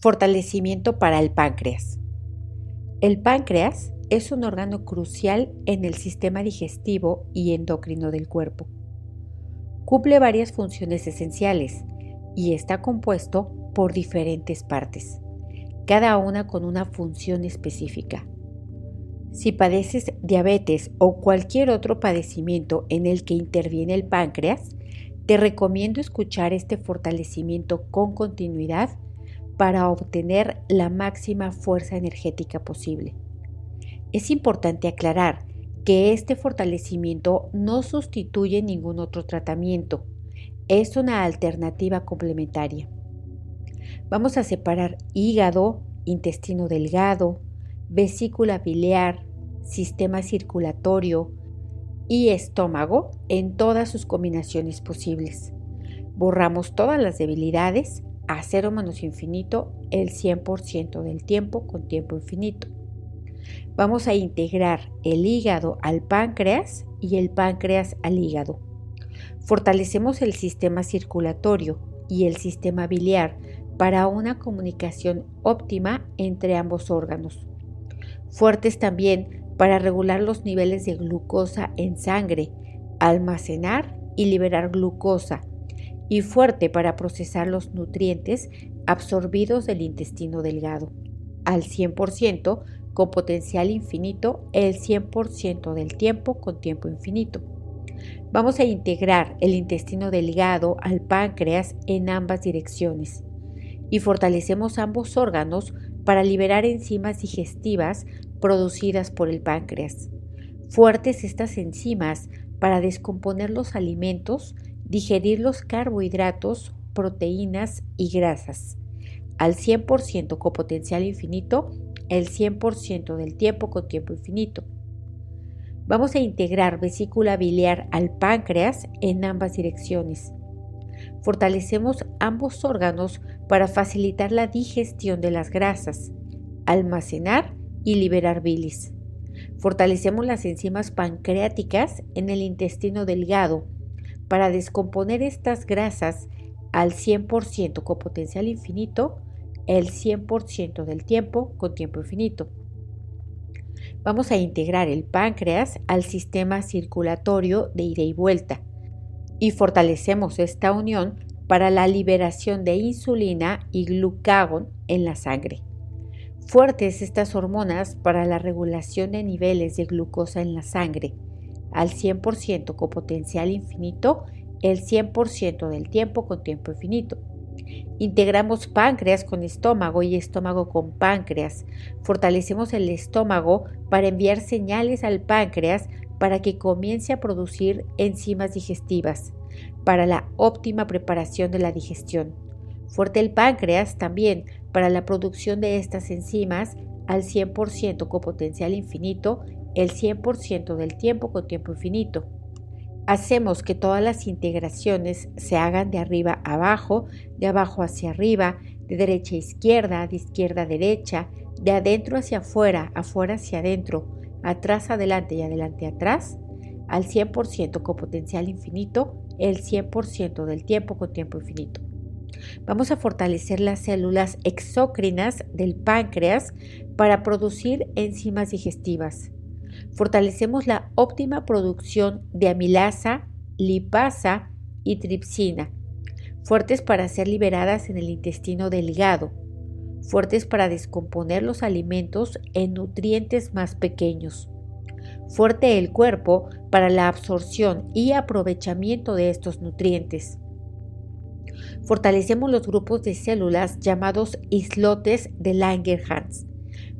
Fortalecimiento para el páncreas. El páncreas es un órgano crucial en el sistema digestivo y endocrino del cuerpo. Cumple varias funciones esenciales y está compuesto por diferentes partes, cada una con una función específica. Si padeces diabetes o cualquier otro padecimiento en el que interviene el páncreas, te recomiendo escuchar este fortalecimiento con continuidad para obtener la máxima fuerza energética posible. Es importante aclarar que este fortalecimiento no sustituye ningún otro tratamiento, es una alternativa complementaria. Vamos a separar hígado, intestino delgado, vesícula biliar, sistema circulatorio y estómago en todas sus combinaciones posibles. Borramos todas las debilidades a cero menos infinito el 100% del tiempo con tiempo infinito. Vamos a integrar el hígado al páncreas y el páncreas al hígado. Fortalecemos el sistema circulatorio y el sistema biliar para una comunicación óptima entre ambos órganos. Fuertes también para regular los niveles de glucosa en sangre, almacenar y liberar glucosa y fuerte para procesar los nutrientes absorbidos del intestino delgado, al 100% con potencial infinito el 100% del tiempo con tiempo infinito. Vamos a integrar el intestino delgado al páncreas en ambas direcciones y fortalecemos ambos órganos para liberar enzimas digestivas producidas por el páncreas. Fuertes estas enzimas para descomponer los alimentos digerir los carbohidratos, proteínas y grasas al 100% con potencial infinito, el 100% del tiempo con tiempo infinito. Vamos a integrar vesícula biliar al páncreas en ambas direcciones. Fortalecemos ambos órganos para facilitar la digestión de las grasas, almacenar y liberar bilis. Fortalecemos las enzimas pancreáticas en el intestino delgado para descomponer estas grasas al 100% con potencial infinito, el 100% del tiempo con tiempo infinito. Vamos a integrar el páncreas al sistema circulatorio de ida y vuelta y fortalecemos esta unión para la liberación de insulina y glucagón en la sangre. Fuertes estas hormonas para la regulación de niveles de glucosa en la sangre al 100% con potencial infinito el 100% del tiempo con tiempo infinito. Integramos páncreas con estómago y estómago con páncreas. Fortalecemos el estómago para enviar señales al páncreas para que comience a producir enzimas digestivas para la óptima preparación de la digestión. Fuerte el páncreas también para la producción de estas enzimas al 100% con potencial infinito el 100% del tiempo con tiempo infinito. Hacemos que todas las integraciones se hagan de arriba a abajo, de abajo hacia arriba, de derecha a izquierda, de izquierda a derecha, de adentro hacia afuera, afuera hacia adentro, atrás adelante y adelante atrás, al 100% con potencial infinito, el 100% del tiempo con tiempo infinito. Vamos a fortalecer las células exócrinas del páncreas para producir enzimas digestivas fortalecemos la óptima producción de amilasa, lipasa y tripsina, fuertes para ser liberadas en el intestino delgado, fuertes para descomponer los alimentos en nutrientes más pequeños, fuerte el cuerpo para la absorción y aprovechamiento de estos nutrientes. Fortalecemos los grupos de células llamados islotes de Langerhans,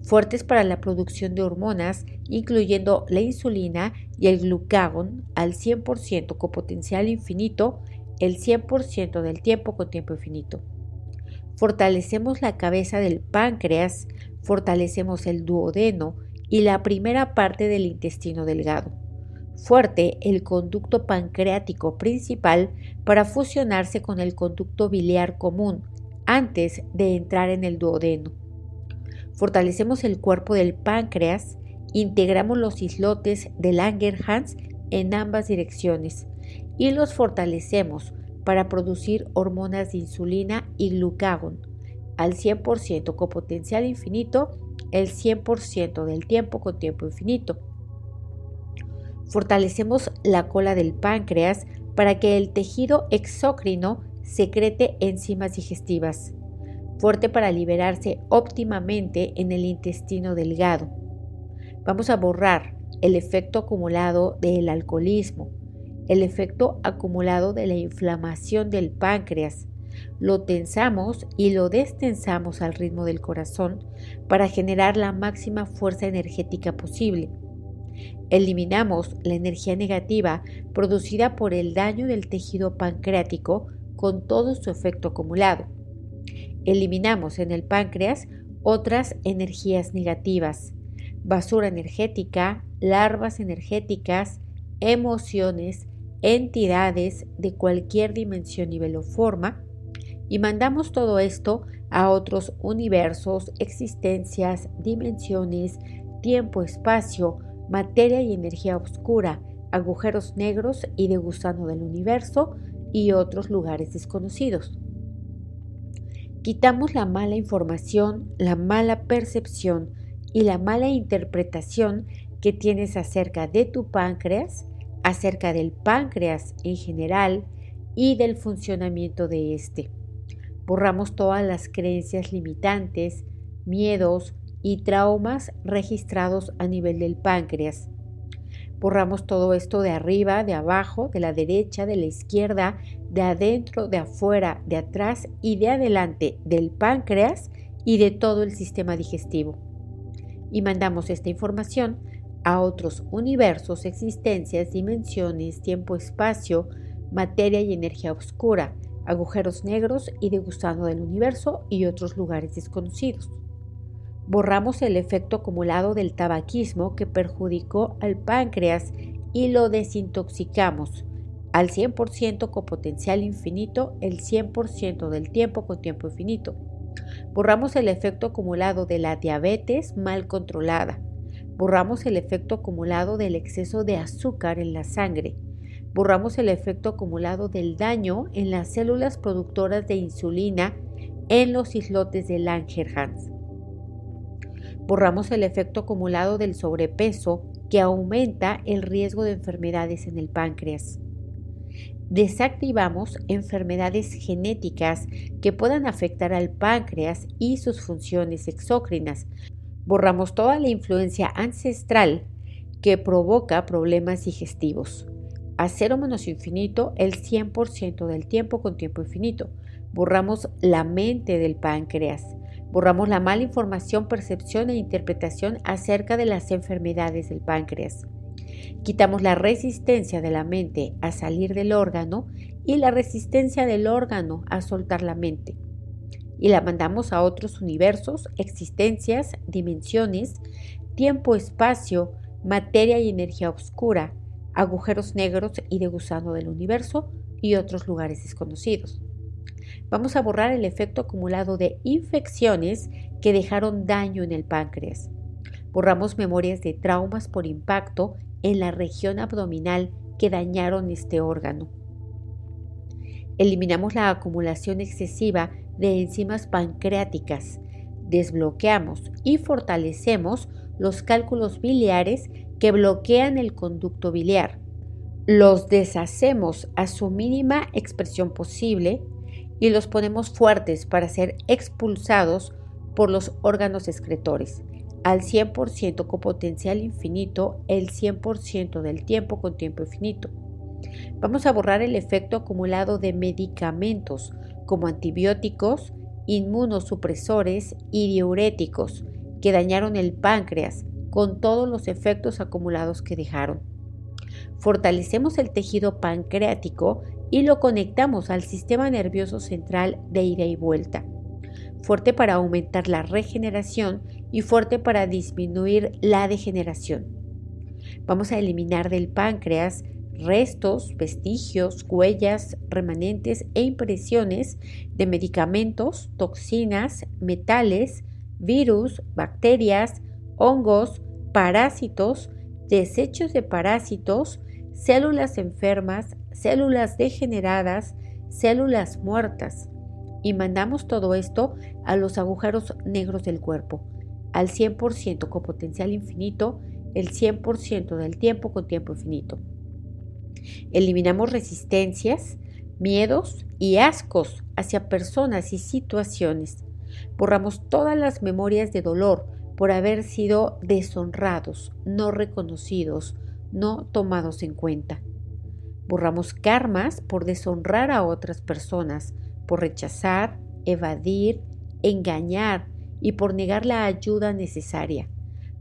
fuertes para la producción de hormonas, incluyendo la insulina y el glucagón al 100% con potencial infinito, el 100% del tiempo con tiempo infinito. Fortalecemos la cabeza del páncreas, fortalecemos el duodeno y la primera parte del intestino delgado. Fuerte el conducto pancreático principal para fusionarse con el conducto biliar común antes de entrar en el duodeno Fortalecemos el cuerpo del páncreas, integramos los islotes de Langerhans en ambas direcciones y los fortalecemos para producir hormonas de insulina y glucagón al 100% con potencial infinito el 100% del tiempo con tiempo infinito. Fortalecemos la cola del páncreas para que el tejido exócrino secrete enzimas digestivas, fuerte para liberarse óptimamente en el intestino delgado. Vamos a borrar el efecto acumulado del alcoholismo, el efecto acumulado de la inflamación del páncreas. Lo tensamos y lo destensamos al ritmo del corazón para generar la máxima fuerza energética posible. Eliminamos la energía negativa producida por el daño del tejido pancreático con todo su efecto acumulado. Eliminamos en el páncreas otras energías negativas, basura energética, larvas energéticas, emociones, entidades de cualquier dimensión, nivel o forma, y mandamos todo esto a otros universos, existencias, dimensiones, tiempo, espacio, materia y energía oscura, agujeros negros y de gusano del universo y otros lugares desconocidos. Quitamos la mala información, la mala percepción y la mala interpretación que tienes acerca de tu páncreas, acerca del páncreas en general y del funcionamiento de éste. Borramos todas las creencias limitantes, miedos y traumas registrados a nivel del páncreas. Borramos todo esto de arriba, de abajo, de la derecha, de la izquierda, de adentro, de afuera, de atrás y de adelante del páncreas y de todo el sistema digestivo. Y mandamos esta información a otros universos, existencias, dimensiones, tiempo, espacio, materia y energía oscura, agujeros negros y de gusano del universo y otros lugares desconocidos. Borramos el efecto acumulado del tabaquismo que perjudicó al páncreas y lo desintoxicamos al 100% con potencial infinito el 100% del tiempo con tiempo infinito. Borramos el efecto acumulado de la diabetes mal controlada. Borramos el efecto acumulado del exceso de azúcar en la sangre. Borramos el efecto acumulado del daño en las células productoras de insulina en los islotes de Langerhans borramos el efecto acumulado del sobrepeso que aumenta el riesgo de enfermedades en el páncreas. Desactivamos enfermedades genéticas que puedan afectar al páncreas y sus funciones exócrinas. Borramos toda la influencia ancestral que provoca problemas digestivos. A cero menos infinito el 100% del tiempo con tiempo infinito. Borramos la mente del páncreas Borramos la mala información, percepción e interpretación acerca de las enfermedades del páncreas. Quitamos la resistencia de la mente a salir del órgano y la resistencia del órgano a soltar la mente. Y la mandamos a otros universos, existencias, dimensiones, tiempo, espacio, materia y energía oscura, agujeros negros y de gusano del universo y otros lugares desconocidos. Vamos a borrar el efecto acumulado de infecciones que dejaron daño en el páncreas. Borramos memorias de traumas por impacto en la región abdominal que dañaron este órgano. Eliminamos la acumulación excesiva de enzimas pancreáticas. Desbloqueamos y fortalecemos los cálculos biliares que bloquean el conducto biliar. Los deshacemos a su mínima expresión posible y los ponemos fuertes para ser expulsados por los órganos excretores, al 100% con potencial infinito, el 100% del tiempo con tiempo infinito. Vamos a borrar el efecto acumulado de medicamentos como antibióticos, inmunosupresores y diuréticos que dañaron el páncreas con todos los efectos acumulados que dejaron. Fortalecemos el tejido pancreático y lo conectamos al sistema nervioso central de ida y vuelta. Fuerte para aumentar la regeneración y fuerte para disminuir la degeneración. Vamos a eliminar del páncreas restos, vestigios, huellas, remanentes e impresiones de medicamentos, toxinas, metales, virus, bacterias, hongos, parásitos, desechos de parásitos, células enfermas, células degeneradas, células muertas, y mandamos todo esto a los agujeros negros del cuerpo, al 100% con potencial infinito, el 100% del tiempo con tiempo infinito. Eliminamos resistencias, miedos y ascos hacia personas y situaciones. Borramos todas las memorias de dolor por haber sido deshonrados, no reconocidos, no tomados en cuenta. Borramos karmas por deshonrar a otras personas, por rechazar, evadir, engañar y por negar la ayuda necesaria.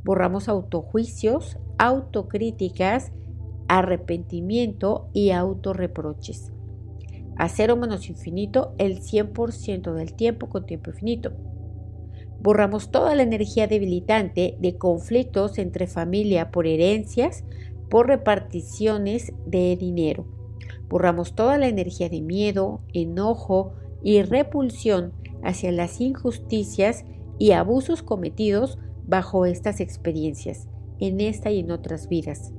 Borramos autojuicios, autocríticas, arrepentimiento y autorreproches. A cero menos infinito el 100% del tiempo con tiempo infinito. Borramos toda la energía debilitante de conflictos entre familia por herencias, por reparticiones de dinero. Borramos toda la energía de miedo, enojo y repulsión hacia las injusticias y abusos cometidos bajo estas experiencias, en esta y en otras vidas.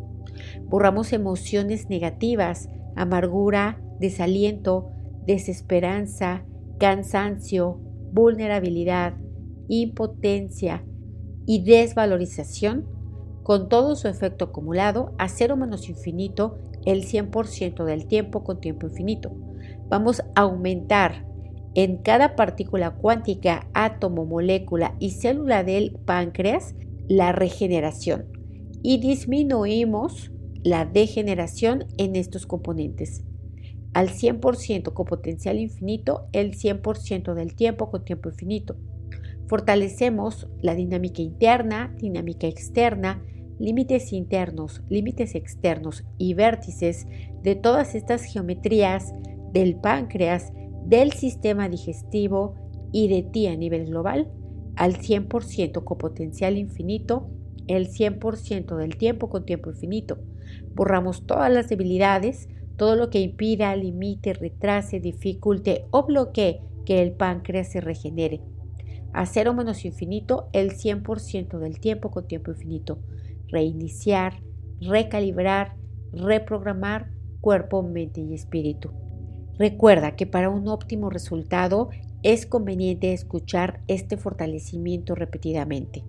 Borramos emociones negativas, amargura, desaliento, desesperanza, cansancio, vulnerabilidad, impotencia y desvalorización con todo su efecto acumulado a cero menos infinito el 100% del tiempo con tiempo infinito. Vamos a aumentar en cada partícula cuántica, átomo, molécula y célula del páncreas la regeneración y disminuimos la degeneración en estos componentes. Al 100% con potencial infinito, el 100% del tiempo con tiempo infinito. Fortalecemos la dinámica interna, dinámica externa, límites internos, límites externos y vértices de todas estas geometrías del páncreas, del sistema digestivo y de ti a nivel global al 100% con potencial infinito, el 100% del tiempo con tiempo infinito. Borramos todas las debilidades, todo lo que impida, limite, retrase, dificulte o bloquee que el páncreas se regenere. A cero menos infinito, el 100% del tiempo con tiempo infinito reiniciar, recalibrar, reprogramar cuerpo, mente y espíritu. Recuerda que para un óptimo resultado es conveniente escuchar este fortalecimiento repetidamente.